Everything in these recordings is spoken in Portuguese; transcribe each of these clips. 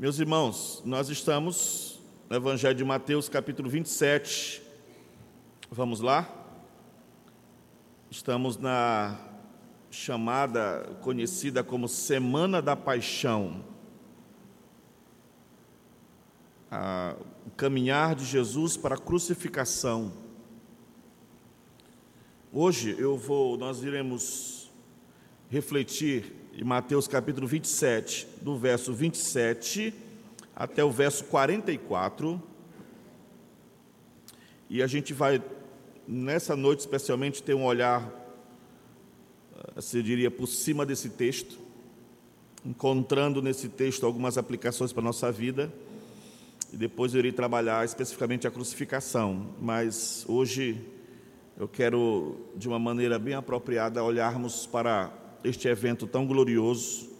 Meus irmãos, nós estamos no Evangelho de Mateus, capítulo 27. Vamos lá? Estamos na chamada, conhecida como Semana da Paixão. o caminhar de Jesus para a crucificação. Hoje eu vou, nós iremos refletir em Mateus capítulo 27, do verso 27 até o verso 44. E a gente vai, nessa noite especialmente, ter um olhar, eh, se diria, por cima desse texto, encontrando nesse texto algumas aplicações para a nossa vida. E depois eu irei trabalhar especificamente a crucificação. Mas hoje eu quero, de uma maneira bem apropriada, olharmos para este evento tão glorioso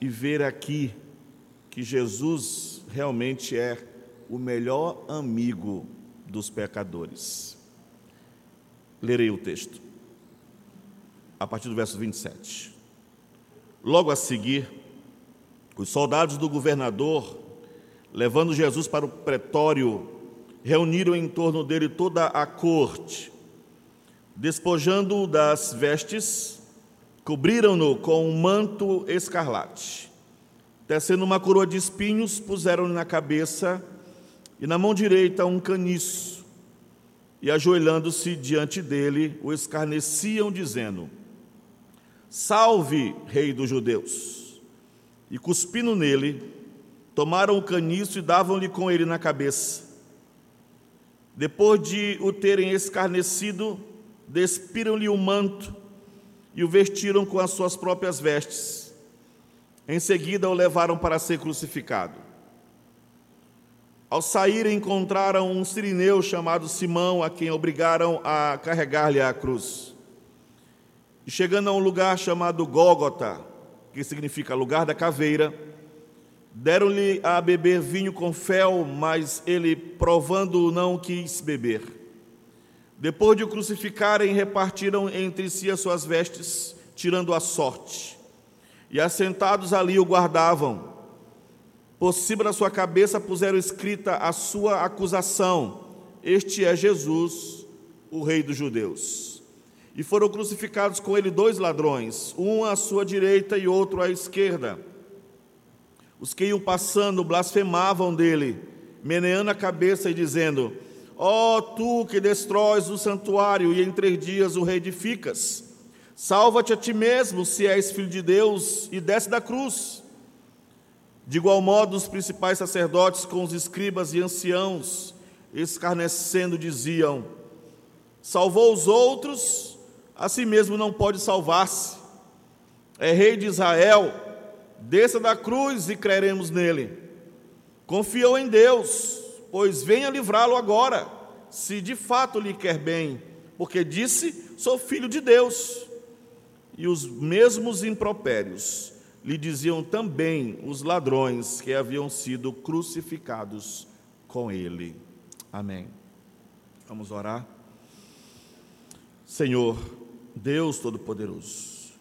e ver aqui que Jesus realmente é o melhor amigo dos pecadores. Lerei o texto, a partir do verso 27. Logo a seguir, os soldados do governador, levando Jesus para o pretório, reuniram em torno dele toda a corte. Despojando-o das vestes, cobriram-no com um manto escarlate. Tecendo uma coroa de espinhos, puseram-lhe na cabeça e na mão direita um caniço. E ajoelhando-se diante dele, o escarneciam, dizendo: Salve, Rei dos Judeus! E cuspindo nele, tomaram o caniço e davam-lhe com ele na cabeça. Depois de o terem escarnecido, despiram-lhe o manto e o vestiram com as suas próprias vestes. Em seguida, o levaram para ser crucificado. Ao sair, encontraram um sirineu chamado Simão, a quem obrigaram a carregar-lhe a cruz. E chegando a um lugar chamado Gólgota, que significa lugar da caveira, deram-lhe a beber vinho com fel, mas ele, provando, não quis beber. Depois de o crucificarem, repartiram entre si as suas vestes, tirando a sorte. E assentados ali o guardavam. Por cima da sua cabeça puseram escrita a sua acusação: Este é Jesus, o Rei dos Judeus. E foram crucificados com ele dois ladrões, um à sua direita e outro à esquerda. Os que iam passando blasfemavam dele, meneando a cabeça e dizendo: Ó oh, tu que destróis o santuário e em três dias o reedificas, salva-te a ti mesmo, se és filho de Deus, e desce da cruz. De igual modo, os principais sacerdotes com os escribas e anciãos, escarnecendo, diziam: Salvou os outros, a si mesmo não pode salvar-se. É rei de Israel, desça da cruz e creremos nele. Confiou em Deus, pois venha livrá-lo agora, se de fato lhe quer bem, porque disse: Sou filho de Deus. E os mesmos impropérios lhe diziam também os ladrões que haviam sido crucificados com ele. Amém. Vamos orar. Senhor, Deus Todo-Poderoso,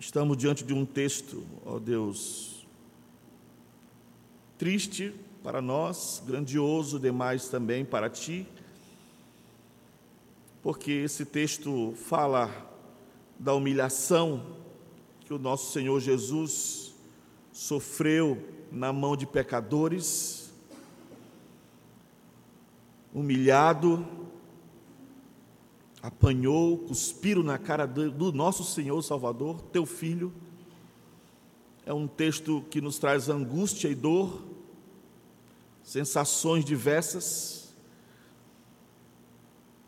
estamos diante de um texto, ó Deus, triste, para nós, grandioso demais também para ti, porque esse texto fala da humilhação que o nosso Senhor Jesus sofreu na mão de pecadores, humilhado, apanhou, cuspiram na cara do nosso Senhor Salvador, teu filho. É um texto que nos traz angústia e dor, sensações diversas.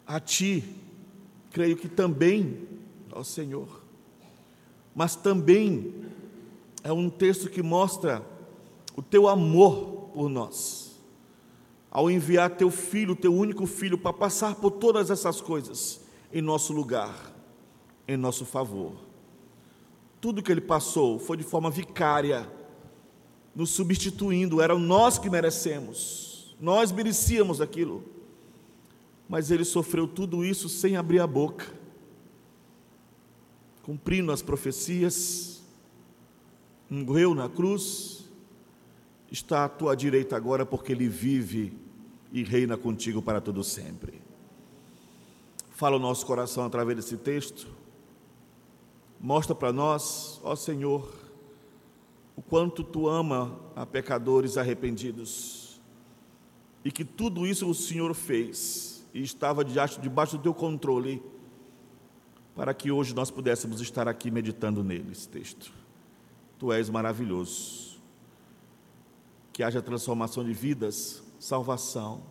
A Ti, creio que também ao Senhor, mas também é um texto que mostra o Teu amor por nós, ao enviar Teu Filho, Teu único Filho, para passar por todas essas coisas em nosso lugar, em nosso favor. Tudo que Ele passou foi de forma vicária, nos substituindo, eram nós que merecemos, nós merecíamos aquilo, mas ele sofreu tudo isso sem abrir a boca, cumprindo as profecias, morreu na cruz está à tua direita agora, porque Ele vive e reina contigo para todo sempre. Fala o nosso coração através desse texto. Mostra para nós, ó Senhor, o quanto tu ama a pecadores arrependidos e que tudo isso o Senhor fez e estava debaixo do teu controle para que hoje nós pudéssemos estar aqui meditando nele, esse texto. Tu és maravilhoso. Que haja transformação de vidas, salvação,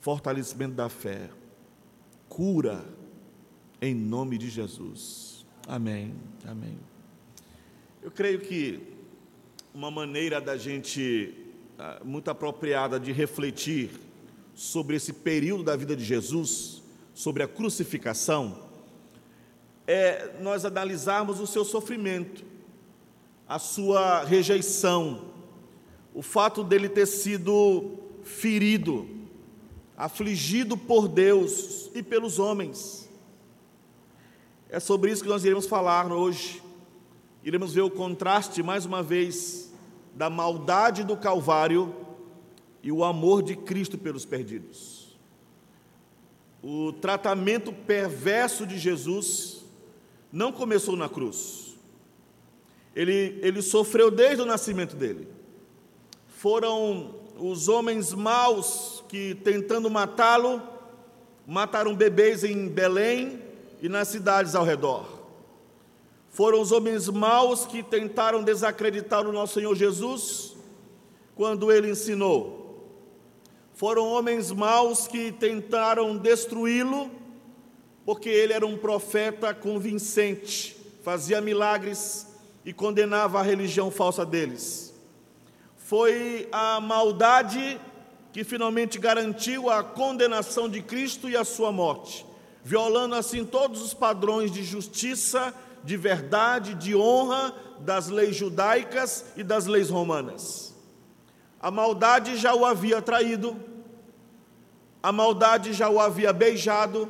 fortalecimento da fé, cura, em nome de Jesus. Amém. Amém. Eu creio que uma maneira da gente ah, muito apropriada de refletir sobre esse período da vida de Jesus, sobre a crucificação, é nós analisarmos o seu sofrimento, a sua rejeição, o fato dele ter sido ferido, afligido por Deus e pelos homens. É sobre isso que nós iremos falar hoje. Iremos ver o contraste, mais uma vez, da maldade do Calvário e o amor de Cristo pelos perdidos. O tratamento perverso de Jesus não começou na cruz. Ele, ele sofreu desde o nascimento dele. Foram os homens maus que, tentando matá-lo, mataram bebês em Belém e nas cidades ao redor. Foram os homens maus que tentaram desacreditar o nosso Senhor Jesus quando ele ensinou. Foram homens maus que tentaram destruí-lo porque ele era um profeta convincente, fazia milagres e condenava a religião falsa deles. Foi a maldade que finalmente garantiu a condenação de Cristo e a sua morte, violando assim todos os padrões de justiça, de verdade, de honra das leis judaicas e das leis romanas. A maldade já o havia traído, a maldade já o havia beijado,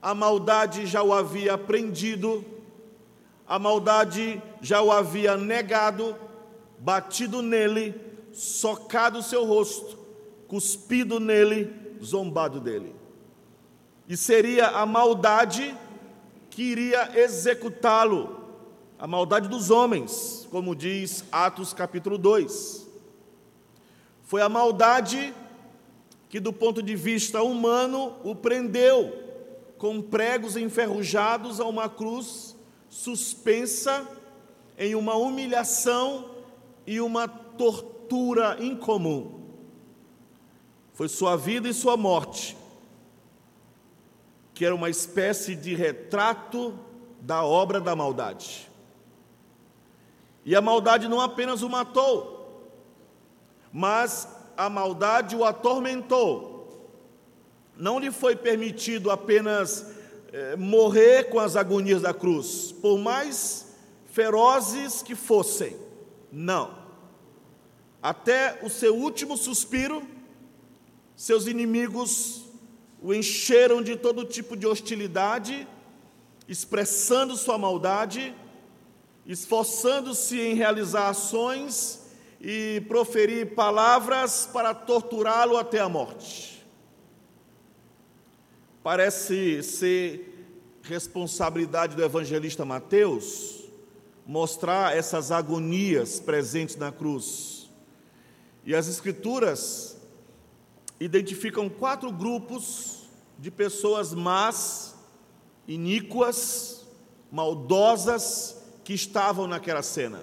a maldade já o havia prendido, a maldade já o havia negado, batido nele, socado seu rosto, cuspido nele, zombado dele. E seria a maldade que iria executá-lo, a maldade dos homens, como diz Atos capítulo 2. Foi a maldade que, do ponto de vista humano, o prendeu com pregos enferrujados a uma cruz suspensa em uma humilhação e uma tortura incomum. Foi sua vida e sua morte, que era uma espécie de retrato da obra da maldade. E a maldade não apenas o matou, mas a maldade o atormentou não lhe foi permitido apenas eh, morrer com as agonias da cruz, por mais ferozes que fossem. Não. Até o seu último suspiro, seus inimigos o encheram de todo tipo de hostilidade, expressando sua maldade, esforçando-se em realizar ações e proferir palavras para torturá-lo até a morte. Parece ser responsabilidade do evangelista Mateus mostrar essas agonias presentes na cruz. E as Escrituras identificam quatro grupos de pessoas más, iníquas, maldosas que estavam naquela cena.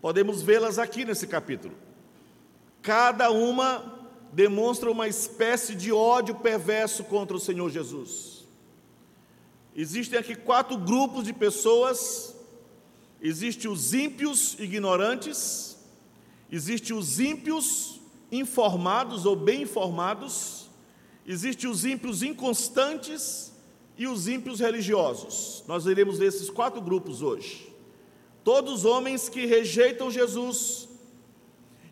Podemos vê-las aqui nesse capítulo. Cada uma demonstra uma espécie de ódio perverso contra o Senhor Jesus. Existem aqui quatro grupos de pessoas: existe os ímpios ignorantes, existe os ímpios informados ou bem informados, existe os ímpios inconstantes e os ímpios religiosos. Nós iremos ver esses quatro grupos hoje. Todos homens que rejeitam Jesus,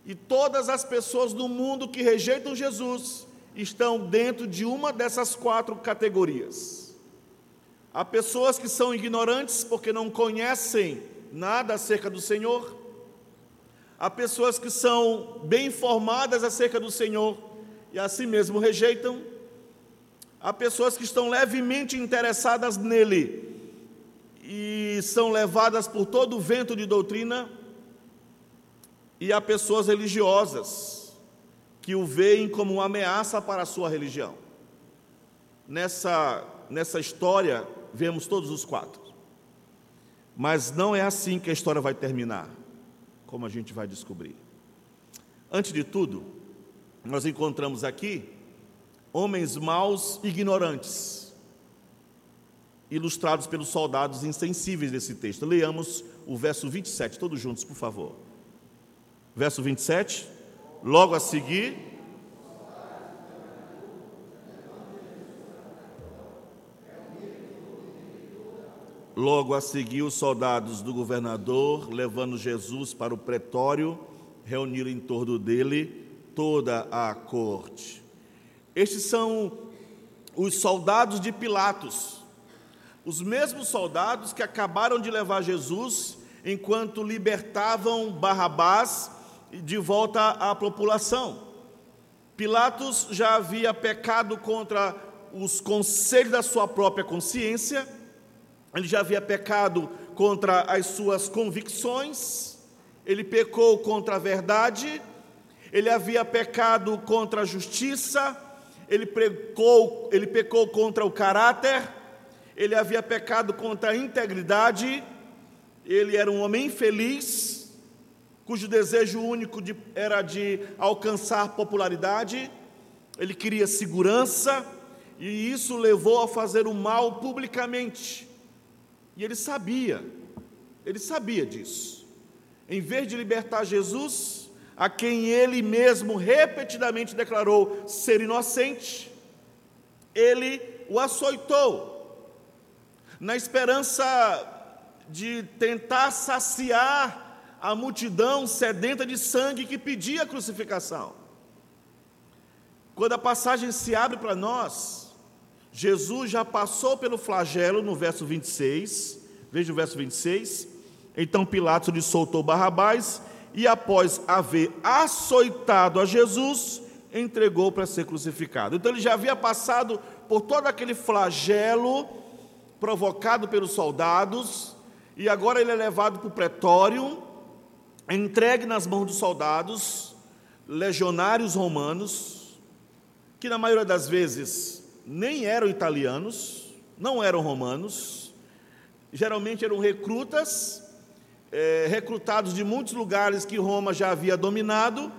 e todas as pessoas do mundo que rejeitam Jesus estão dentro de uma dessas quatro categorias. Há pessoas que são ignorantes porque não conhecem nada acerca do Senhor. Há pessoas que são bem informadas acerca do Senhor e assim mesmo rejeitam. Há pessoas que estão levemente interessadas nele e são levadas por todo o vento de doutrina. E há pessoas religiosas que o veem como uma ameaça para a sua religião. Nessa, nessa história, vemos todos os quatro. Mas não é assim que a história vai terminar, como a gente vai descobrir. Antes de tudo, nós encontramos aqui homens maus ignorantes, ilustrados pelos soldados insensíveis desse texto. Leamos o verso 27, todos juntos, por favor. Verso 27, logo a seguir, Logo a seguir, os soldados do governador, levando Jesus para o pretório, reuniram em torno dele toda a corte. Estes são os soldados de Pilatos, os mesmos soldados que acabaram de levar Jesus enquanto libertavam Barrabás de volta à população. Pilatos já havia pecado contra os conselhos da sua própria consciência ele já havia pecado contra as suas convicções, ele pecou contra a verdade, ele havia pecado contra a justiça, ele pecou, ele pecou contra o caráter, ele havia pecado contra a integridade, ele era um homem infeliz, cujo desejo único de, era de alcançar popularidade, ele queria segurança, e isso levou a fazer o mal publicamente. E ele sabia, ele sabia disso. Em vez de libertar Jesus, a quem ele mesmo repetidamente declarou ser inocente, ele o açoitou, na esperança de tentar saciar a multidão sedenta de sangue que pedia a crucificação. Quando a passagem se abre para nós, Jesus já passou pelo flagelo no verso 26, veja o verso 26. Então Pilatos lhe soltou Barrabás e, após haver açoitado a Jesus, entregou para ser crucificado. Então ele já havia passado por todo aquele flagelo provocado pelos soldados, e agora ele é levado para o pretório, entregue nas mãos dos soldados, legionários romanos, que na maioria das vezes nem eram italianos, não eram romanos, geralmente eram recrutas, é, recrutados de muitos lugares que Roma já havia dominado,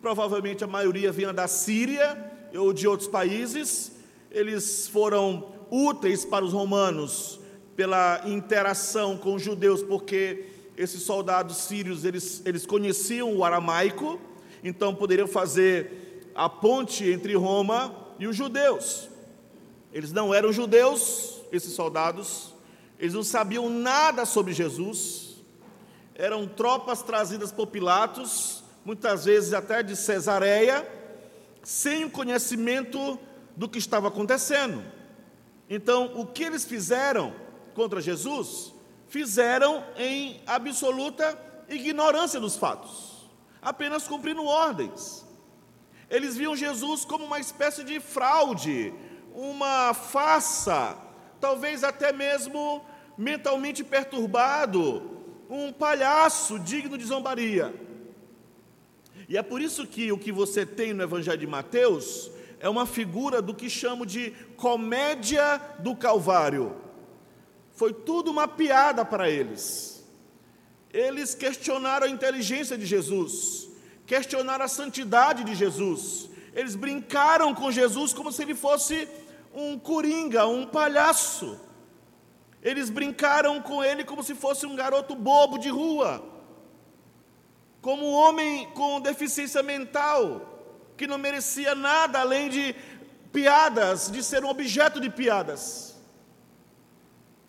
provavelmente a maioria vinha da Síria ou de outros países, eles foram úteis para os romanos pela interação com os judeus, porque esses soldados sírios eles, eles conheciam o aramaico, então poderiam fazer a ponte entre Roma e os judeus. Eles não eram judeus, esses soldados, eles não sabiam nada sobre Jesus, eram tropas trazidas por Pilatos, muitas vezes até de Cesareia, sem o conhecimento do que estava acontecendo. Então, o que eles fizeram contra Jesus, fizeram em absoluta ignorância dos fatos, apenas cumprindo ordens. Eles viam Jesus como uma espécie de fraude, uma farsa, talvez até mesmo mentalmente perturbado, um palhaço digno de zombaria. E é por isso que o que você tem no Evangelho de Mateus é uma figura do que chamo de comédia do Calvário. Foi tudo uma piada para eles. Eles questionaram a inteligência de Jesus, questionaram a santidade de Jesus. Eles brincaram com Jesus como se ele fosse um coringa, um palhaço. Eles brincaram com ele como se fosse um garoto bobo de rua, como um homem com deficiência mental, que não merecia nada além de piadas, de ser um objeto de piadas.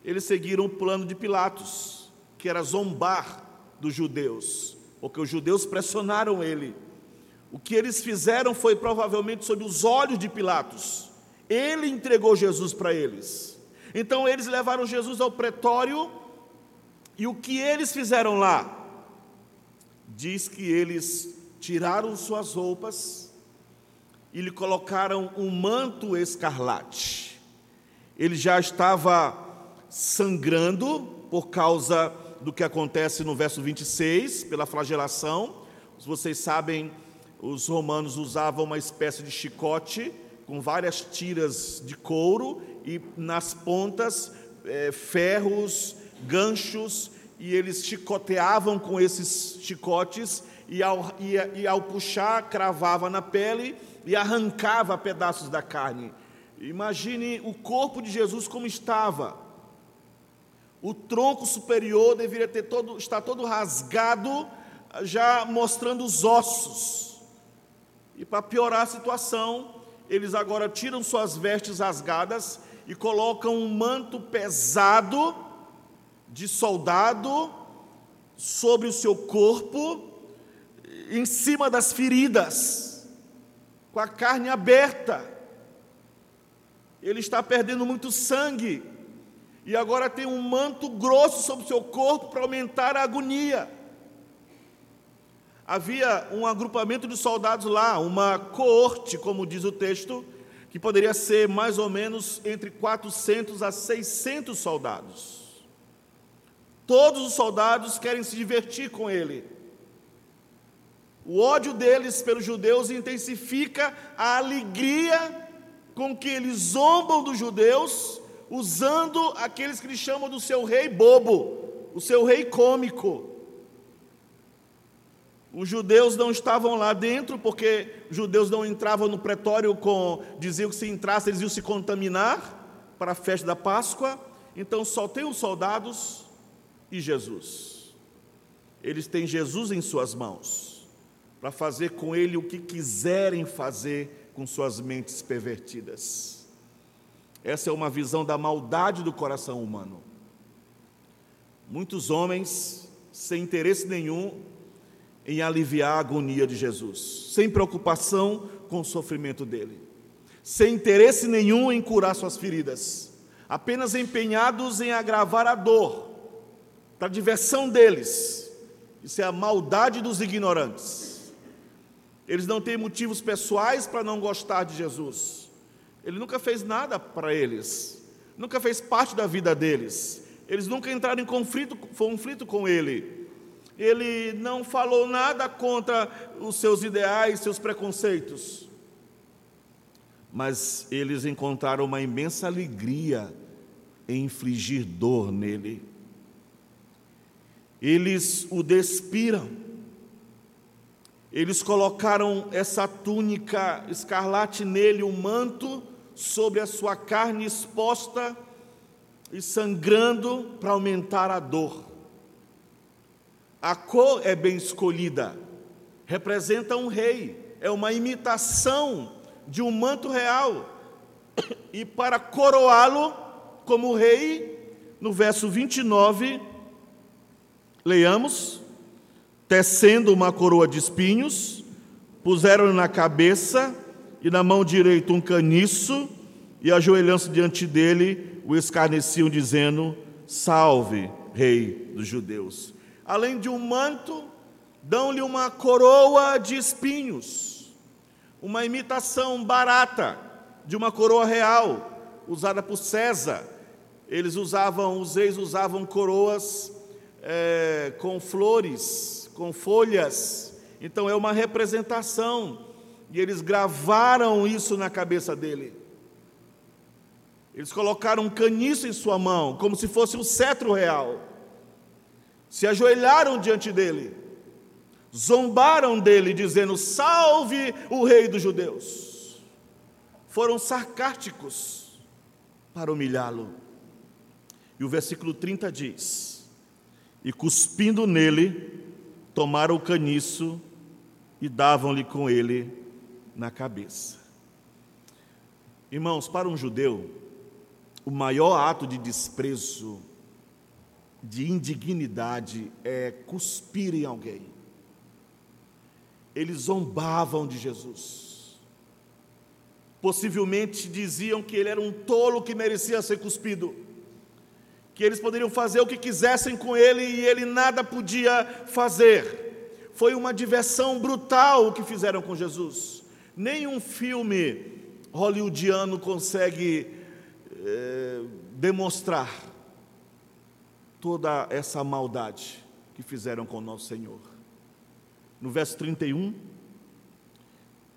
Eles seguiram o plano de Pilatos, que era zombar dos judeus, porque os judeus pressionaram ele. O que eles fizeram foi provavelmente sob os olhos de Pilatos ele entregou Jesus para eles. Então eles levaram Jesus ao pretório e o que eles fizeram lá? diz que eles tiraram suas roupas e lhe colocaram um manto escarlate. Ele já estava sangrando por causa do que acontece no verso 26, pela flagelação. Vocês sabem, os romanos usavam uma espécie de chicote com várias tiras de couro e nas pontas é, ferros, ganchos, e eles chicoteavam com esses chicotes e ao, e, e ao puxar cravava na pele e arrancava pedaços da carne. Imagine o corpo de Jesus como estava. O tronco superior deveria ter todo, estar todo rasgado, já mostrando os ossos. E para piorar a situação, eles agora tiram suas vestes rasgadas e colocam um manto pesado de soldado sobre o seu corpo, em cima das feridas, com a carne aberta. Ele está perdendo muito sangue e agora tem um manto grosso sobre o seu corpo para aumentar a agonia. Havia um agrupamento de soldados lá, uma coorte, como diz o texto, que poderia ser mais ou menos entre 400 a 600 soldados. Todos os soldados querem se divertir com ele. O ódio deles pelos judeus intensifica a alegria com que eles zombam dos judeus usando aqueles que eles chamam do seu rei bobo, o seu rei cômico. Os judeus não estavam lá dentro, porque os judeus não entravam no pretório com. diziam que se entrasse eles iam se contaminar para a festa da Páscoa. Então só tem os soldados e Jesus. Eles têm Jesus em suas mãos, para fazer com ele o que quiserem fazer com suas mentes pervertidas. Essa é uma visão da maldade do coração humano. Muitos homens, sem interesse nenhum em aliviar a agonia de Jesus, sem preocupação com o sofrimento dele, sem interesse nenhum em curar suas feridas, apenas empenhados em agravar a dor, para a diversão deles. Isso é a maldade dos ignorantes. Eles não têm motivos pessoais para não gostar de Jesus ele nunca fez nada para eles, nunca fez parte da vida deles. Eles nunca entraram em conflito, conflito com ele. Ele não falou nada contra os seus ideais, seus preconceitos. Mas eles encontraram uma imensa alegria em infligir dor nele. Eles o despiram. Eles colocaram essa túnica escarlate nele, o um manto, sobre a sua carne exposta e sangrando para aumentar a dor. A cor é bem escolhida, representa um rei, é uma imitação de um manto real. E para coroá-lo como rei, no verso 29, leiamos: tecendo uma coroa de espinhos, puseram-lhe na cabeça e na mão direita um caniço, e ajoelhando-se diante dele, o escarneciam, dizendo: Salve, Rei dos Judeus. Além de um manto, dão-lhe uma coroa de espinhos, uma imitação barata de uma coroa real, usada por César. Eles usavam, os reis usavam coroas é, com flores, com folhas. Então é uma representação e eles gravaram isso na cabeça dele. Eles colocaram um caniço em sua mão, como se fosse um cetro real. Se ajoelharam diante dele, zombaram dele, dizendo: Salve o rei dos judeus. Foram sarcásticos para humilhá-lo. E o versículo 30 diz: E cuspindo nele, tomaram o caniço e davam-lhe com ele na cabeça. Irmãos, para um judeu, o maior ato de desprezo, de indignidade, é cuspir em alguém. Eles zombavam de Jesus. Possivelmente diziam que ele era um tolo que merecia ser cuspido, que eles poderiam fazer o que quisessem com ele e ele nada podia fazer. foi uma diversão brutal o que fizeram com Jesus. Nenhum filme hollywoodiano consegue é, demonstrar toda essa maldade que fizeram com o nosso Senhor. No verso 31,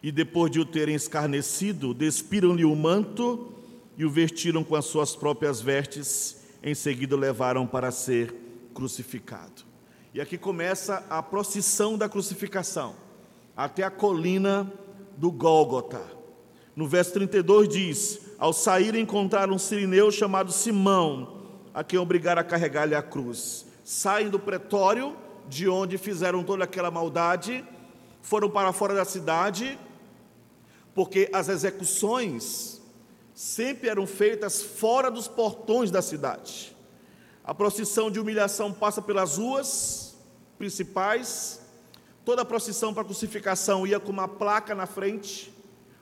e depois de o terem escarnecido, despiram-lhe o manto e o vestiram com as suas próprias vestes, em seguida o levaram para ser crucificado. E aqui começa a procissão da crucificação, até a colina do Gólgota. No verso 32 diz: Ao sair encontraram um sirineu chamado Simão, a quem obrigaram a carregar-lhe a cruz. Saem do pretório, de onde fizeram toda aquela maldade, foram para fora da cidade, porque as execuções sempre eram feitas fora dos portões da cidade. A procissão de humilhação passa pelas ruas principais. Toda a procissão para a crucificação ia com uma placa na frente,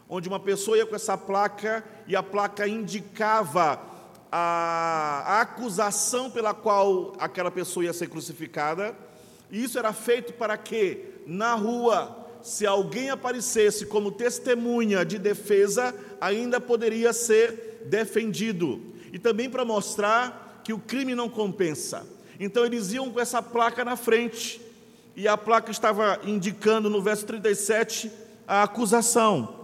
onde uma pessoa ia com essa placa e a placa indicava a, a acusação pela qual aquela pessoa ia ser crucificada. E isso era feito para que, na rua, se alguém aparecesse como testemunha de defesa, ainda poderia ser defendido. E também para mostrar que o crime não compensa. Então eles iam com essa placa na frente, e a placa estava indicando no verso 37 a acusação.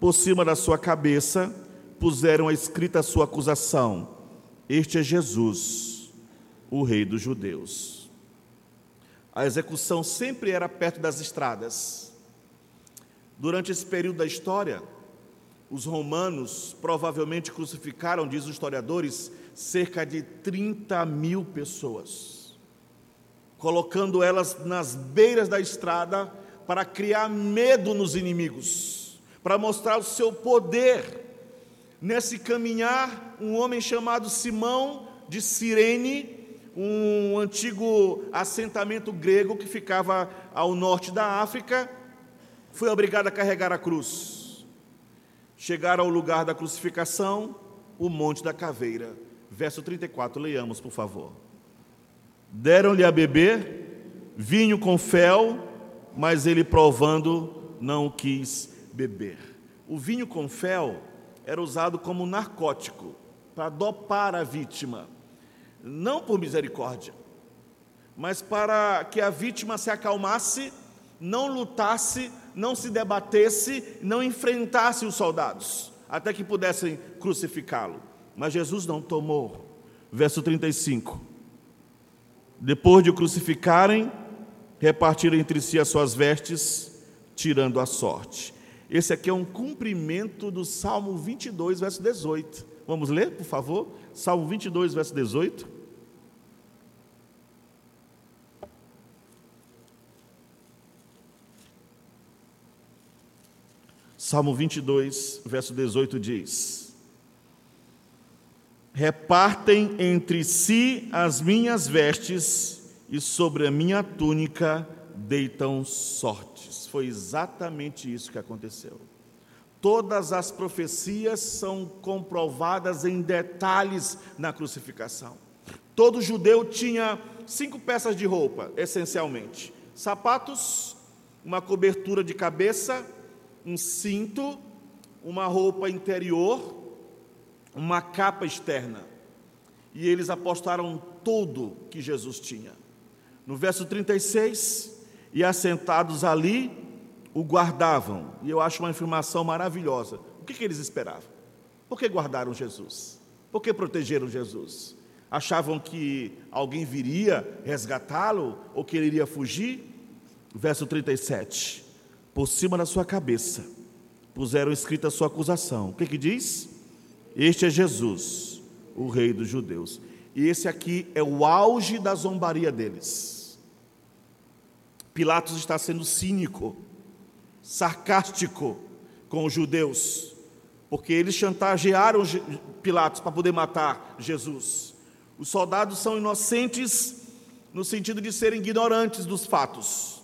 Por cima da sua cabeça puseram a escrita a sua acusação: Este é Jesus, o Rei dos Judeus. A execução sempre era perto das estradas. Durante esse período da história, os romanos provavelmente crucificaram, diz os historiadores, cerca de 30 mil pessoas, colocando elas nas beiras da estrada para criar medo nos inimigos, para mostrar o seu poder Nesse caminhar, um homem chamado Simão de Cirene, um antigo assentamento grego que ficava ao norte da África, foi obrigado a carregar a cruz. Chegaram ao lugar da crucificação, o Monte da Caveira. Verso 34, leiamos, por favor. Deram-lhe a beber vinho com fel, mas ele provando não quis beber. O vinho com fel era usado como narcótico para dopar a vítima, não por misericórdia, mas para que a vítima se acalmasse, não lutasse, não se debatesse, não enfrentasse os soldados, até que pudessem crucificá-lo. Mas Jesus não tomou. Verso 35. Depois de o crucificarem, repartiram entre si as suas vestes, tirando a sorte. Esse aqui é um cumprimento do Salmo 22, verso 18. Vamos ler, por favor? Salmo 22, verso 18. Salmo 22, verso 18 diz: Repartem entre si as minhas vestes, e sobre a minha túnica deitam sortes. Foi exatamente isso que aconteceu. Todas as profecias são comprovadas em detalhes na crucificação. Todo judeu tinha cinco peças de roupa, essencialmente: sapatos, uma cobertura de cabeça, um cinto, uma roupa interior, uma capa externa. E eles apostaram tudo que Jesus tinha. No verso 36, e assentados ali o guardavam. E eu acho uma afirmação maravilhosa. O que, que eles esperavam? Por que guardaram Jesus? Por que protegeram Jesus? Achavam que alguém viria resgatá-lo ou que ele iria fugir? Verso 37. Por cima da sua cabeça puseram escrita a sua acusação. O que, que diz? Este é Jesus, o Rei dos Judeus. E esse aqui é o auge da zombaria deles. Pilatos está sendo cínico, sarcástico com os judeus, porque eles chantagearam Pilatos para poder matar Jesus. Os soldados são inocentes no sentido de serem ignorantes dos fatos,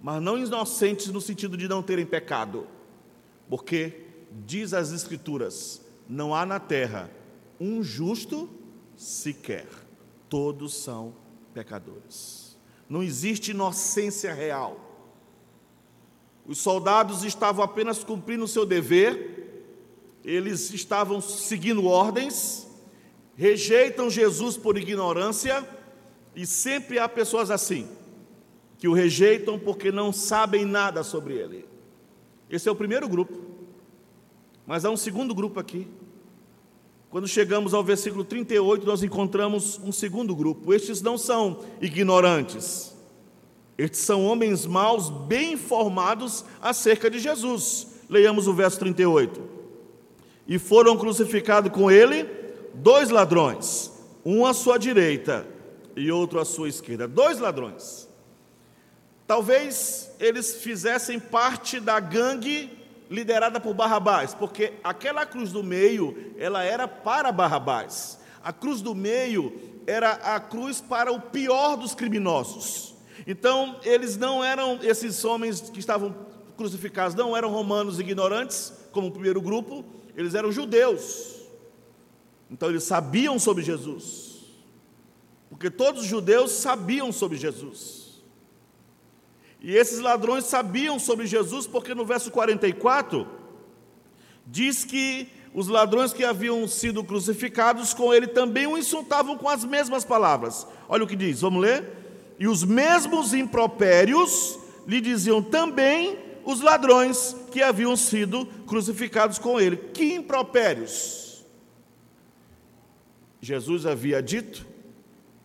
mas não inocentes no sentido de não terem pecado, porque, diz as Escrituras, não há na terra um justo sequer, todos são pecadores não existe inocência real. Os soldados estavam apenas cumprindo o seu dever, eles estavam seguindo ordens, rejeitam Jesus por ignorância, e sempre há pessoas assim, que o rejeitam porque não sabem nada sobre ele. Esse é o primeiro grupo. Mas há um segundo grupo aqui. Quando chegamos ao versículo 38, nós encontramos um segundo grupo. Estes não são ignorantes. Estes são homens maus, bem informados acerca de Jesus. Leiamos o verso 38. E foram crucificados com ele dois ladrões, um à sua direita e outro à sua esquerda. Dois ladrões. Talvez eles fizessem parte da gangue liderada por Barrabás, porque aquela cruz do meio, ela era para Barrabás. A cruz do meio era a cruz para o pior dos criminosos. Então, eles não eram esses homens que estavam crucificados, não eram romanos ignorantes, como o primeiro grupo, eles eram judeus. Então eles sabiam sobre Jesus. Porque todos os judeus sabiam sobre Jesus. E esses ladrões sabiam sobre Jesus, porque no verso 44 diz que os ladrões que haviam sido crucificados com ele também o insultavam com as mesmas palavras. Olha o que diz, vamos ler? E os mesmos impropérios lhe diziam também os ladrões que haviam sido crucificados com ele. Que impropérios? Jesus havia dito: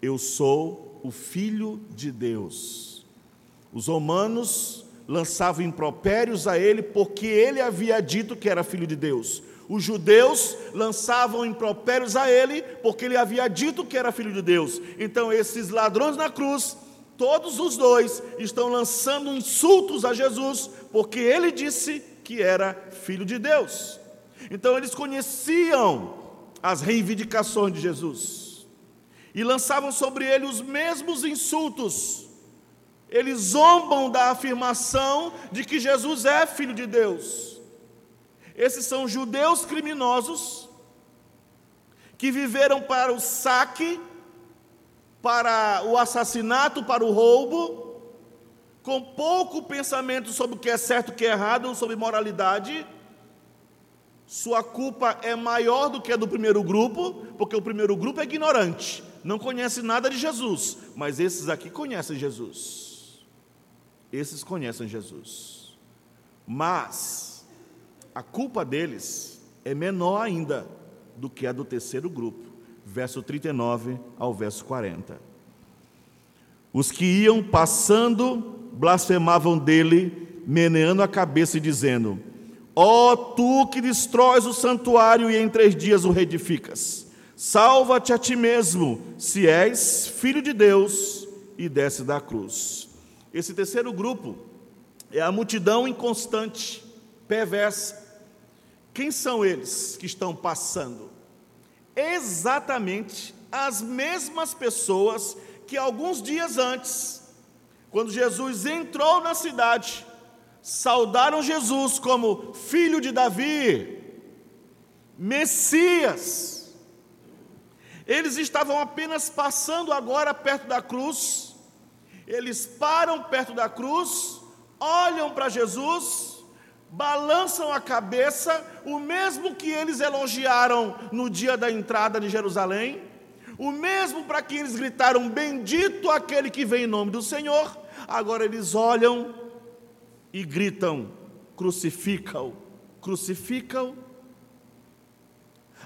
Eu sou o Filho de Deus. Os romanos lançavam impropérios a ele porque ele havia dito que era filho de Deus. Os judeus lançavam impropérios a ele porque ele havia dito que era filho de Deus. Então, esses ladrões na cruz, todos os dois, estão lançando insultos a Jesus porque ele disse que era filho de Deus. Então, eles conheciam as reivindicações de Jesus e lançavam sobre ele os mesmos insultos. Eles zombam da afirmação de que Jesus é filho de Deus. Esses são judeus criminosos que viveram para o saque, para o assassinato, para o roubo, com pouco pensamento sobre o que é certo e o que é errado, sobre moralidade sua culpa é maior do que a do primeiro grupo, porque o primeiro grupo é ignorante, não conhece nada de Jesus, mas esses aqui conhecem Jesus. Esses conhecem Jesus. Mas a culpa deles é menor ainda do que a do terceiro grupo, verso 39 ao verso 40. Os que iam passando blasfemavam dele, meneando a cabeça e dizendo: Ó oh, tu que destróis o santuário e em três dias o reedificas, salva-te a ti mesmo, se és filho de Deus, e desce da cruz. Esse terceiro grupo é a multidão inconstante, perversa. Quem são eles que estão passando? Exatamente as mesmas pessoas que alguns dias antes, quando Jesus entrou na cidade, saudaram Jesus como filho de Davi, Messias. Eles estavam apenas passando agora perto da cruz, eles param perto da cruz, olham para Jesus, balançam a cabeça, o mesmo que eles elogiaram no dia da entrada de Jerusalém, o mesmo para que eles gritaram: Bendito aquele que vem em nome do Senhor. Agora eles olham e gritam: crucifica-o, crucifica-o.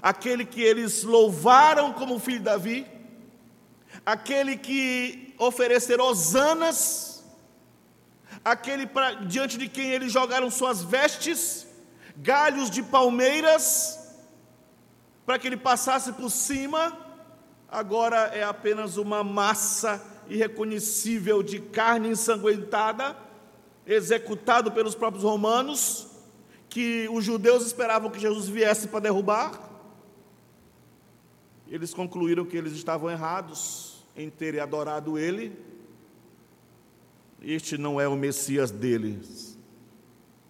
Aquele que eles louvaram como filho de Davi, aquele que ofereceram hosanas, aquele pra, diante de quem eles jogaram suas vestes, galhos de palmeiras, para que ele passasse por cima, agora é apenas uma massa irreconhecível de carne ensanguentada executado pelos próprios romanos, que os judeus esperavam que Jesus viesse para derrubar. Eles concluíram que eles estavam errados em terem adorado ele. Este não é o Messias deles.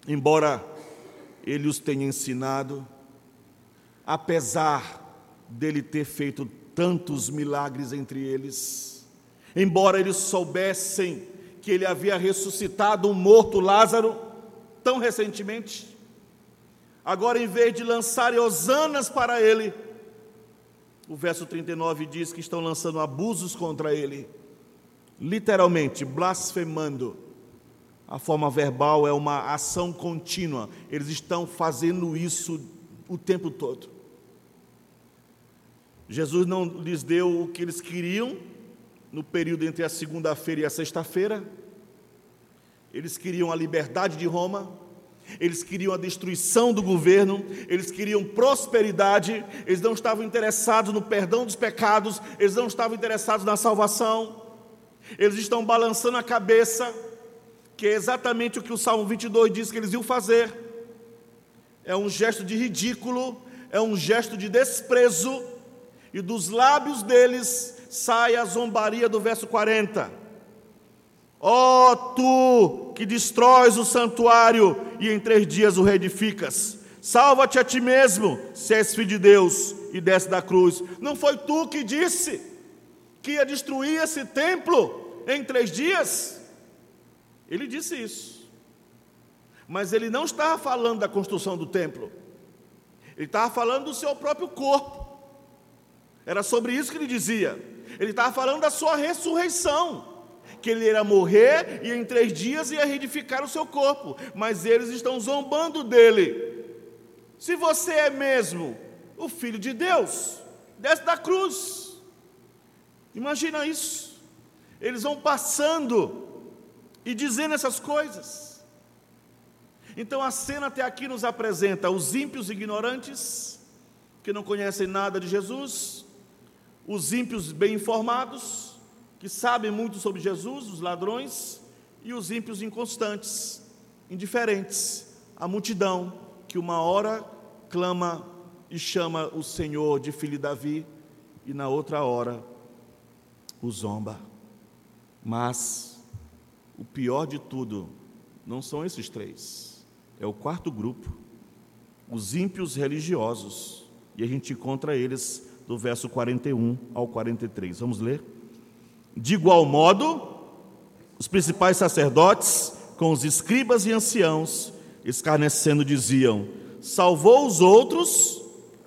Embora ele os tenha ensinado, apesar dele ter feito tantos milagres entre eles, embora eles soubessem que ele havia ressuscitado um morto Lázaro, tão recentemente. Agora, em vez de lançarem hosanas para ele, o verso 39 diz que estão lançando abusos contra ele, literalmente blasfemando. A forma verbal é uma ação contínua, eles estão fazendo isso o tempo todo. Jesus não lhes deu o que eles queriam no período entre a segunda-feira e a sexta-feira. Eles queriam a liberdade de Roma, eles queriam a destruição do governo, eles queriam prosperidade, eles não estavam interessados no perdão dos pecados, eles não estavam interessados na salvação, eles estão balançando a cabeça, que é exatamente o que o Salmo 22 diz que eles iam fazer. É um gesto de ridículo, é um gesto de desprezo, e dos lábios deles sai a zombaria do verso 40. Ó oh, tu que destróis o santuário e em três dias o reedificas, salva-te a ti mesmo, se és filho de Deus e desce da cruz. Não foi tu que disse que ia destruir esse templo em três dias? Ele disse isso. Mas ele não estava falando da construção do templo, ele estava falando do seu próprio corpo. Era sobre isso que ele dizia. Ele estava falando da sua ressurreição que ele ia morrer e em três dias ia reedificar o seu corpo, mas eles estão zombando dele. Se você é mesmo o filho de Deus, desce da cruz. Imagina isso. Eles vão passando e dizendo essas coisas. Então a cena até aqui nos apresenta os ímpios ignorantes, que não conhecem nada de Jesus, os ímpios bem informados, que sabem muito sobre Jesus, os ladrões, e os ímpios inconstantes, indiferentes, a multidão que uma hora clama e chama o Senhor de filho de Davi, e na outra hora o zomba. Mas o pior de tudo não são esses três, é o quarto grupo, os ímpios religiosos, e a gente encontra eles do verso 41 ao 43. Vamos ler? De igual modo, os principais sacerdotes, com os escribas e anciãos, escarnecendo, diziam: Salvou os outros,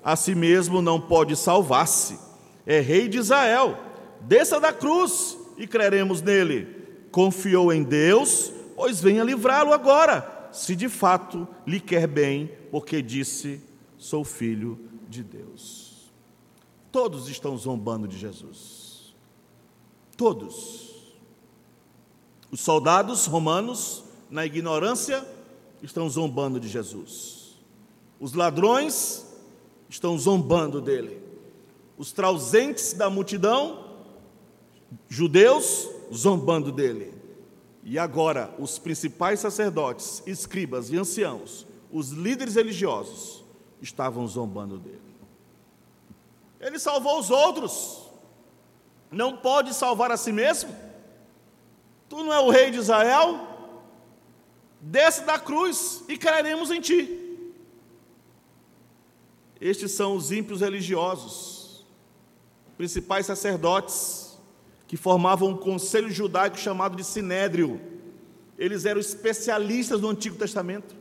a si mesmo não pode salvar-se. É rei de Israel, desça da cruz e creremos nele. Confiou em Deus, pois venha livrá-lo agora, se de fato lhe quer bem, porque disse: Sou filho de Deus. Todos estão zombando de Jesus. Todos. Os soldados romanos, na ignorância, estão zombando de Jesus. Os ladrões estão zombando dele. Os trausentes da multidão, judeus, zombando dele. E agora, os principais sacerdotes, escribas e anciãos, os líderes religiosos, estavam zombando dele. Ele salvou os outros não pode salvar a si mesmo? Tu não é o rei de Israel? Desce da cruz e creremos em ti. Estes são os ímpios religiosos, principais sacerdotes, que formavam um conselho judaico chamado de Sinédrio. Eles eram especialistas no Antigo Testamento,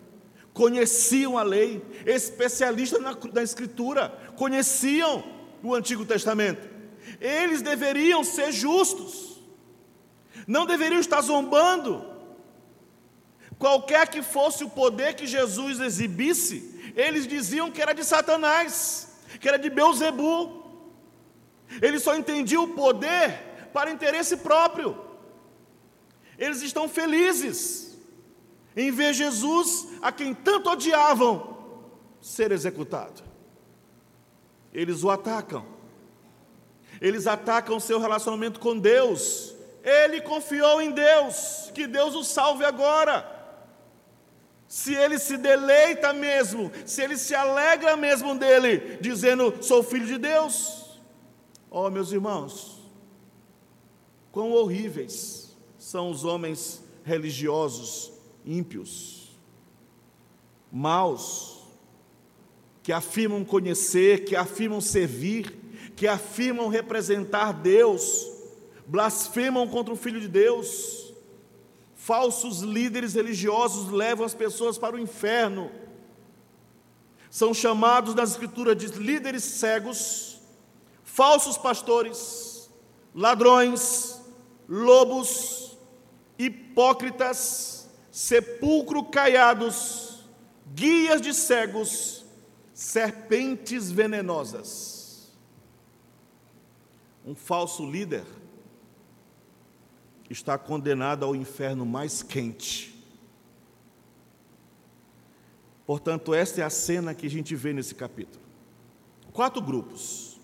conheciam a lei, especialistas na, na Escritura, conheciam o Antigo Testamento eles deveriam ser justos, não deveriam estar zombando. Qualquer que fosse o poder que Jesus exibisse, eles diziam que era de Satanás, que era de Beuzebu. Eles só entendiam o poder para interesse próprio. Eles estão felizes em ver Jesus, a quem tanto odiavam, ser executado. Eles o atacam eles atacam seu relacionamento com Deus. Ele confiou em Deus, que Deus o salve agora. Se ele se deleita mesmo, se ele se alegra mesmo dele, dizendo: Sou filho de Deus. Oh, meus irmãos, quão horríveis são os homens religiosos ímpios, maus, que afirmam conhecer, que afirmam servir, que afirmam representar Deus, blasfemam contra o Filho de Deus, Falsos líderes religiosos levam as pessoas para o inferno. São chamados nas Escrituras de líderes cegos, falsos pastores, ladrões, lobos, hipócritas, sepulcro caiados, guias de cegos, serpentes venenosas. Um falso líder está condenado ao inferno mais quente. Portanto, esta é a cena que a gente vê nesse capítulo. Quatro grupos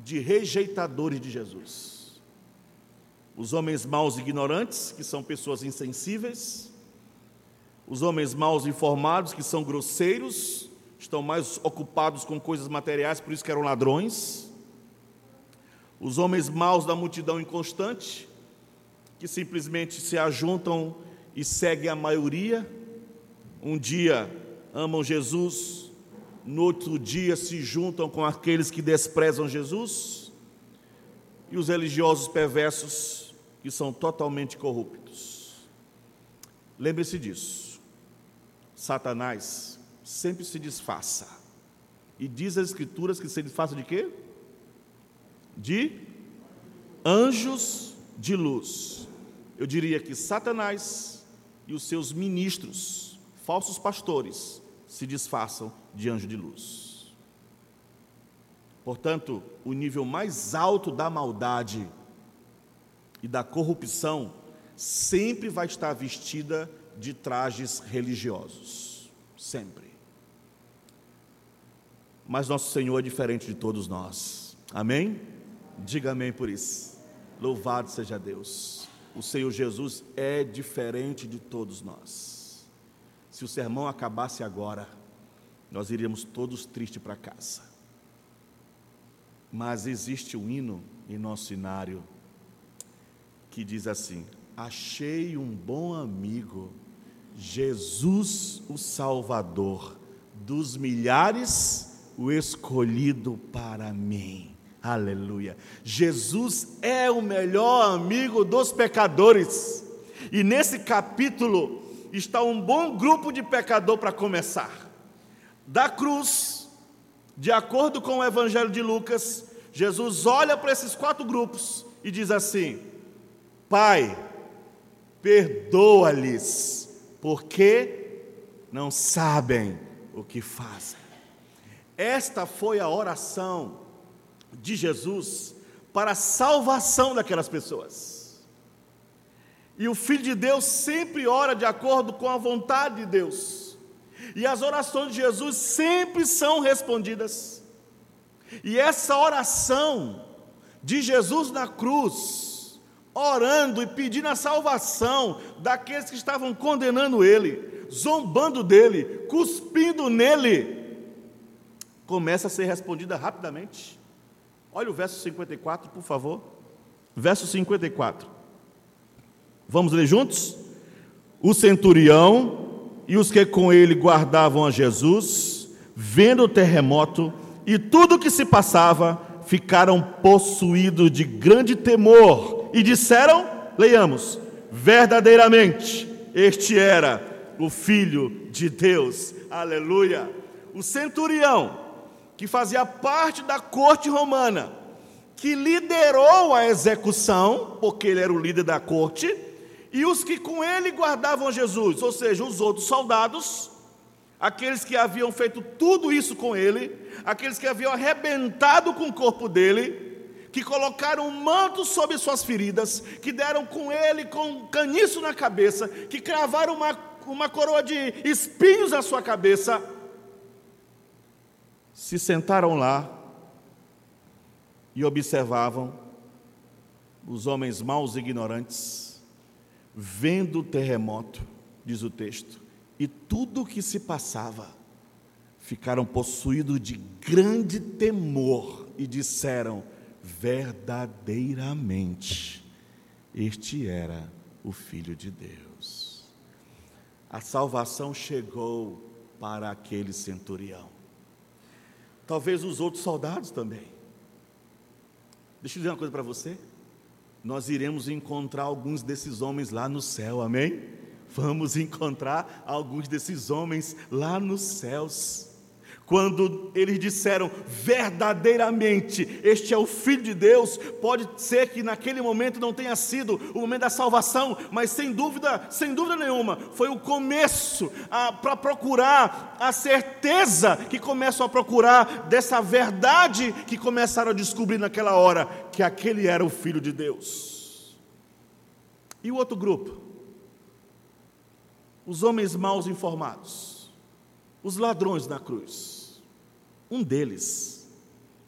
de rejeitadores de Jesus: os homens maus e ignorantes, que são pessoas insensíveis, os homens maus informados, que são grosseiros, estão mais ocupados com coisas materiais, por isso que eram ladrões, os homens maus da multidão inconstante, que simplesmente se ajuntam e seguem a maioria. Um dia amam Jesus, no outro dia se juntam com aqueles que desprezam Jesus, e os religiosos perversos que são totalmente corruptos. Lembre-se disso. Satanás sempre se disfarça. E diz as escrituras que se disfarça de quê? De anjos de luz eu diria que Satanás e os seus ministros, falsos pastores, se disfarçam de anjo de luz. Portanto, o nível mais alto da maldade e da corrupção sempre vai estar vestida de trajes religiosos. Sempre. Mas nosso Senhor é diferente de todos nós. Amém? Diga amém por isso. Louvado seja Deus o Senhor Jesus é diferente de todos nós. Se o sermão acabasse agora, nós iríamos todos tristes para casa. Mas existe um hino em nosso cenário que diz assim: Achei um bom amigo, Jesus o Salvador, dos milhares, o escolhido para mim. Aleluia. Jesus é o melhor amigo dos pecadores. E nesse capítulo está um bom grupo de pecador para começar. Da cruz, de acordo com o Evangelho de Lucas, Jesus olha para esses quatro grupos e diz assim: Pai, perdoa-lhes, porque não sabem o que fazem. Esta foi a oração de Jesus para a salvação daquelas pessoas. E o Filho de Deus sempre ora de acordo com a vontade de Deus. E as orações de Jesus sempre são respondidas. E essa oração de Jesus na cruz, orando e pedindo a salvação daqueles que estavam condenando ele, zombando dele, cuspindo nele, começa a ser respondida rapidamente. Olha o verso 54, por favor. Verso 54. Vamos ler juntos? O centurião e os que com ele guardavam a Jesus, vendo o terremoto e tudo o que se passava, ficaram possuídos de grande temor e disseram: Leiamos, verdadeiramente, este era o Filho de Deus. Aleluia. O centurião que fazia parte da corte romana, que liderou a execução, porque ele era o líder da corte, e os que com ele guardavam Jesus, ou seja, os outros soldados, aqueles que haviam feito tudo isso com ele, aqueles que haviam arrebentado com o corpo dele, que colocaram um manto sobre suas feridas, que deram com ele com um caniço na cabeça, que cravaram uma, uma coroa de espinhos na sua cabeça, se sentaram lá e observavam os homens maus e ignorantes, vendo o terremoto, diz o texto, e tudo o que se passava, ficaram possuídos de grande temor e disseram: verdadeiramente, este era o Filho de Deus. A salvação chegou para aquele centurião. Talvez os outros soldados também. Deixa eu dizer uma coisa para você. nós iremos encontrar alguns desses homens lá no céu, amém? Vamos encontrar alguns desses homens lá nos céus. Quando eles disseram verdadeiramente, este é o Filho de Deus, pode ser que naquele momento não tenha sido o momento da salvação, mas sem dúvida, sem dúvida nenhuma, foi o começo para procurar a certeza que começam a procurar dessa verdade que começaram a descobrir naquela hora, que aquele era o Filho de Deus. E o outro grupo? Os homens maus informados, os ladrões na cruz. Um deles,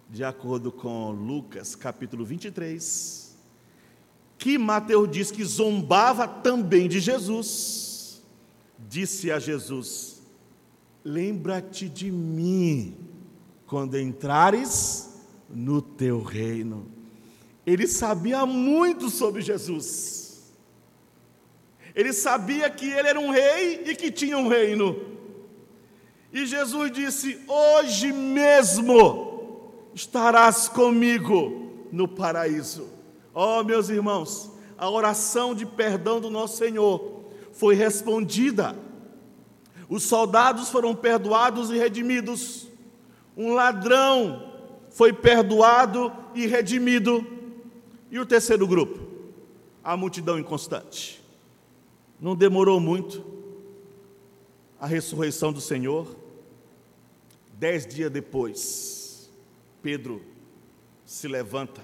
de acordo com Lucas capítulo 23, que Mateus diz que zombava também de Jesus, disse a Jesus: Lembra-te de mim quando entrares no teu reino. Ele sabia muito sobre Jesus. Ele sabia que ele era um rei e que tinha um reino. E Jesus disse: Hoje mesmo estarás comigo no paraíso. Oh, meus irmãos, a oração de perdão do nosso Senhor foi respondida. Os soldados foram perdoados e redimidos. Um ladrão foi perdoado e redimido. E o terceiro grupo? A multidão inconstante. Não demorou muito a ressurreição do Senhor. Dez dias depois, Pedro se levanta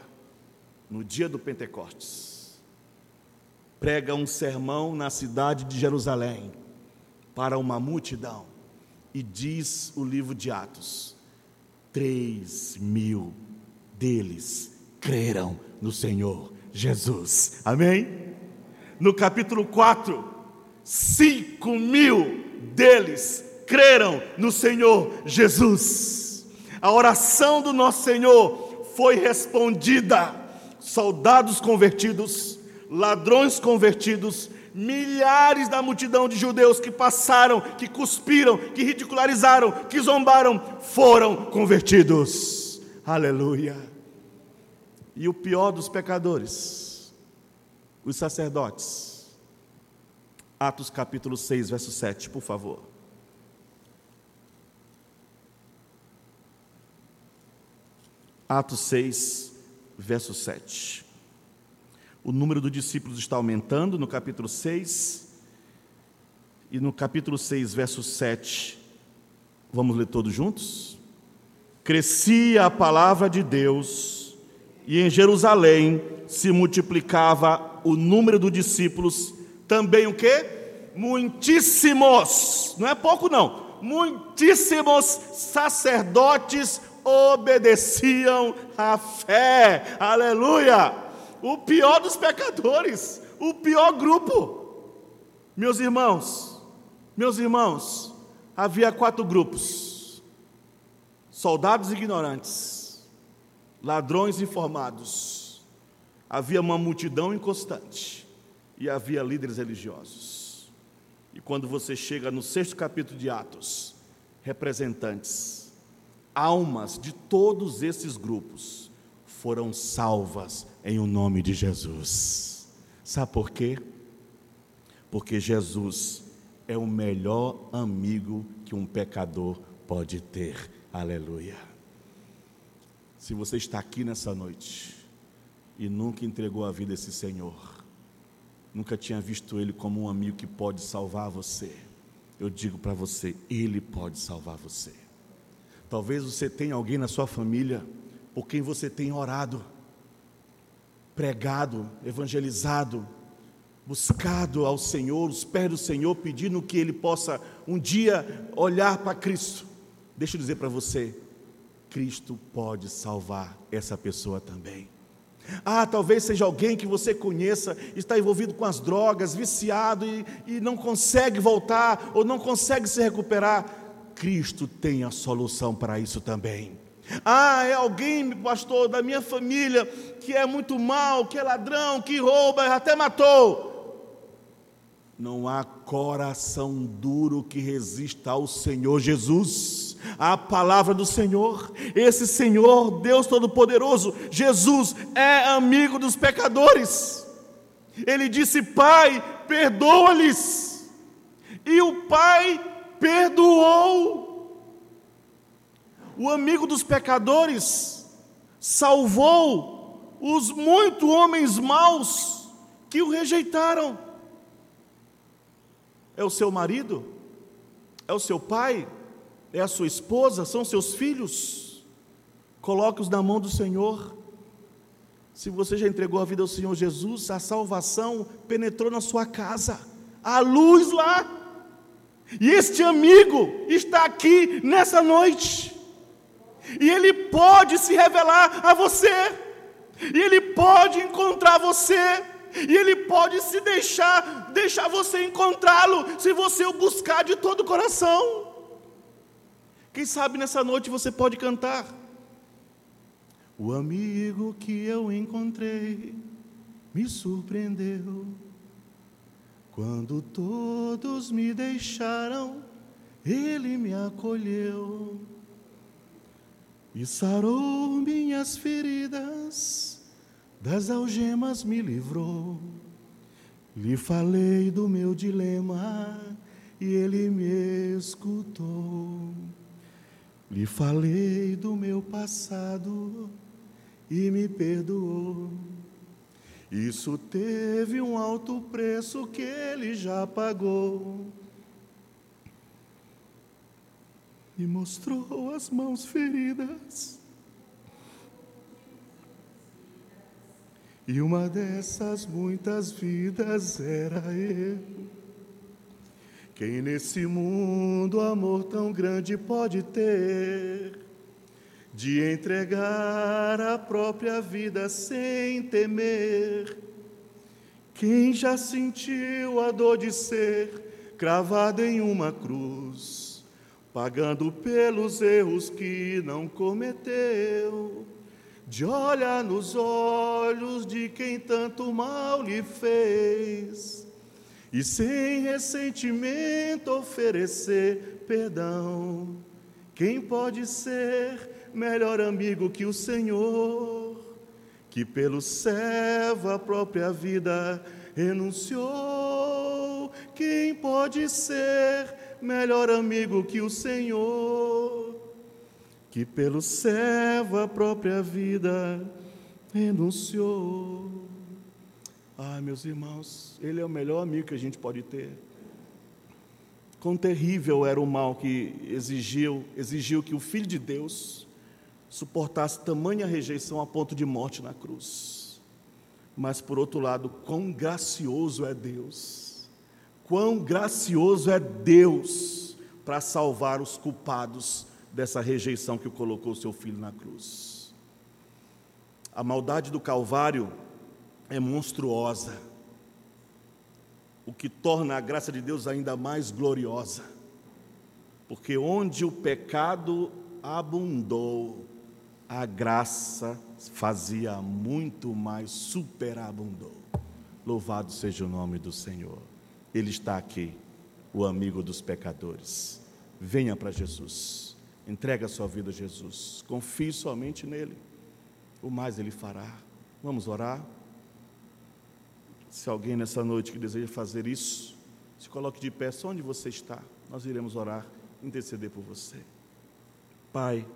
no dia do Pentecostes, prega um sermão na cidade de Jerusalém para uma multidão e diz o livro de Atos: três mil deles creram no Senhor Jesus. Amém? No capítulo 4, cinco mil deles creram no Senhor Jesus. A oração do nosso Senhor foi respondida. Soldados convertidos, ladrões convertidos, milhares da multidão de judeus que passaram, que cuspiram, que ridicularizaram, que zombaram, foram convertidos. Aleluia. E o pior dos pecadores, os sacerdotes Atos capítulo 6, verso 7, por favor. Atos 6, verso 7. O número dos discípulos está aumentando no capítulo 6. E no capítulo 6, verso 7, vamos ler todos juntos? Crescia a palavra de Deus, e em Jerusalém se multiplicava o número dos discípulos também o que? Muitíssimos, não é pouco não, muitíssimos sacerdotes obedeciam à fé, aleluia. O pior dos pecadores, o pior grupo, meus irmãos, meus irmãos, havia quatro grupos: soldados ignorantes, ladrões informados, havia uma multidão inconstante e havia líderes religiosos. E quando você chega no sexto capítulo de Atos, representantes, almas de todos esses grupos foram salvas em o nome de Jesus. Sabe por quê? Porque Jesus é o melhor amigo que um pecador pode ter. Aleluia. Se você está aqui nessa noite e nunca entregou a vida a esse Senhor, nunca tinha visto Ele como um amigo que pode salvar você. Eu digo para você, Ele pode salvar você. Talvez você tenha alguém na sua família por quem você tem orado, pregado, evangelizado, buscado ao Senhor, os pés do Senhor, pedindo que Ele possa um dia olhar para Cristo. Deixa eu dizer para você, Cristo pode salvar essa pessoa também. Ah, talvez seja alguém que você conheça, está envolvido com as drogas, viciado e, e não consegue voltar ou não consegue se recuperar. Cristo tem a solução para isso também. Ah, é alguém, pastor, da minha família que é muito mal, que é ladrão, que rouba, até matou. Não há coração duro que resista ao Senhor Jesus. a palavra do Senhor. Esse Senhor, Deus Todo-Poderoso, Jesus, é amigo dos pecadores. Ele disse: Pai, perdoa-lhes. E o Pai perdoou. O amigo dos pecadores salvou os muitos homens maus que o rejeitaram. É o seu marido? É o seu pai? É a sua esposa? São seus filhos? Coloque-os na mão do Senhor. Se você já entregou a vida ao Senhor Jesus, a salvação penetrou na sua casa, a luz lá. E este amigo está aqui nessa noite. E ele pode se revelar a você. E ele pode encontrar você. E ele pode se deixar, deixar você encontrá-lo, se você o buscar de todo o coração. Quem sabe nessa noite você pode cantar. O amigo que eu encontrei me surpreendeu. Quando todos me deixaram, ele me acolheu e sarou minhas feridas, das algemas me livrou. Lhe falei do meu dilema e ele me escutou. Lhe falei do meu passado e me perdoou. Isso teve um alto preço que ele já pagou. e mostrou as mãos feridas. E uma dessas muitas vidas era eu. Quem nesse mundo amor tão grande pode ter, de entregar a própria vida sem temer? Quem já sentiu a dor de ser cravado em uma cruz? pagando pelos erros que não cometeu, de olhar nos olhos de quem tanto mal lhe fez, e sem ressentimento oferecer perdão. Quem pode ser melhor amigo que o Senhor, que pelo servo a própria vida renunciou? Quem pode ser melhor amigo que o Senhor, que pelo servo a própria vida renunciou. Ah, meus irmãos, ele é o melhor amigo que a gente pode ter. Quão terrível era o mal que exigiu, exigiu que o Filho de Deus suportasse tamanha rejeição a ponto de morte na cruz. Mas, por outro lado, quão gracioso é Deus Quão gracioso é Deus para salvar os culpados dessa rejeição que colocou seu filho na cruz. A maldade do Calvário é monstruosa, o que torna a graça de Deus ainda mais gloriosa, porque onde o pecado abundou, a graça fazia muito mais superabundou. Louvado seja o nome do Senhor. Ele está aqui, o amigo dos pecadores. Venha para Jesus, entrega a sua vida a Jesus, confie somente nele, o mais ele fará. Vamos orar? Se alguém nessa noite que deseja fazer isso, se coloque de pé só onde você está, nós iremos orar, interceder por você. Pai,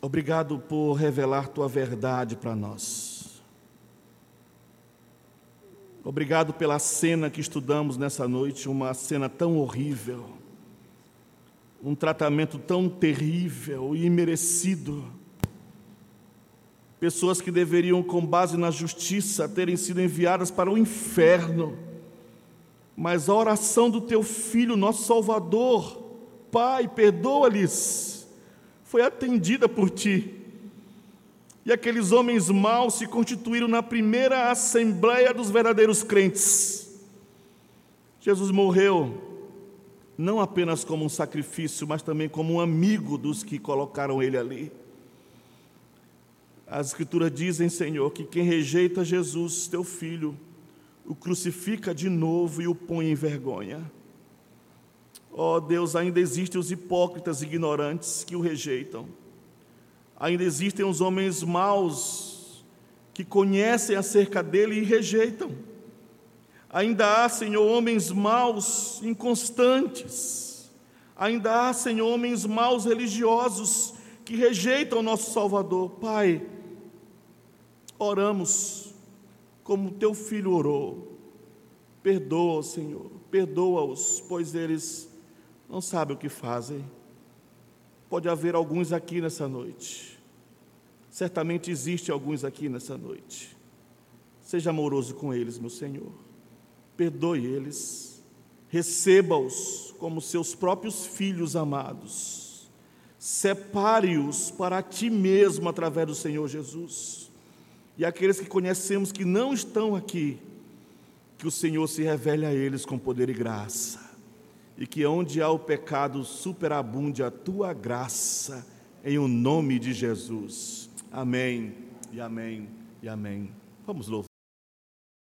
obrigado por revelar tua verdade para nós. Obrigado pela cena que estudamos nessa noite, uma cena tão horrível, um tratamento tão terrível e imerecido. Pessoas que deveriam, com base na justiça, terem sido enviadas para o inferno. Mas a oração do teu filho, nosso Salvador, Pai, perdoa-lhes, foi atendida por ti. E aqueles homens maus se constituíram na primeira assembleia dos verdadeiros crentes. Jesus morreu não apenas como um sacrifício, mas também como um amigo dos que colocaram ele ali. As Escrituras dizem, Senhor, que quem rejeita Jesus, teu filho, o crucifica de novo e o põe em vergonha. Ó oh, Deus, ainda existem os hipócritas ignorantes que o rejeitam. Ainda existem os homens maus que conhecem acerca dele e rejeitam. Ainda há, Senhor, homens maus, inconstantes. Ainda há, Senhor, homens maus religiosos que rejeitam o nosso Salvador. Pai, oramos como teu filho orou. Perdoa, Senhor, perdoa-os, pois eles não sabem o que fazem. Pode haver alguns aqui nessa noite. Certamente existe alguns aqui nessa noite. Seja amoroso com eles, meu Senhor. Perdoe eles. Receba-os como seus próprios filhos amados. Separe-os para ti mesmo através do Senhor Jesus. E aqueles que conhecemos que não estão aqui, que o Senhor se revele a eles com poder e graça. E que onde há o pecado, superabunde a tua graça, em o nome de Jesus. Amém, e amém, e amém. Vamos louvar.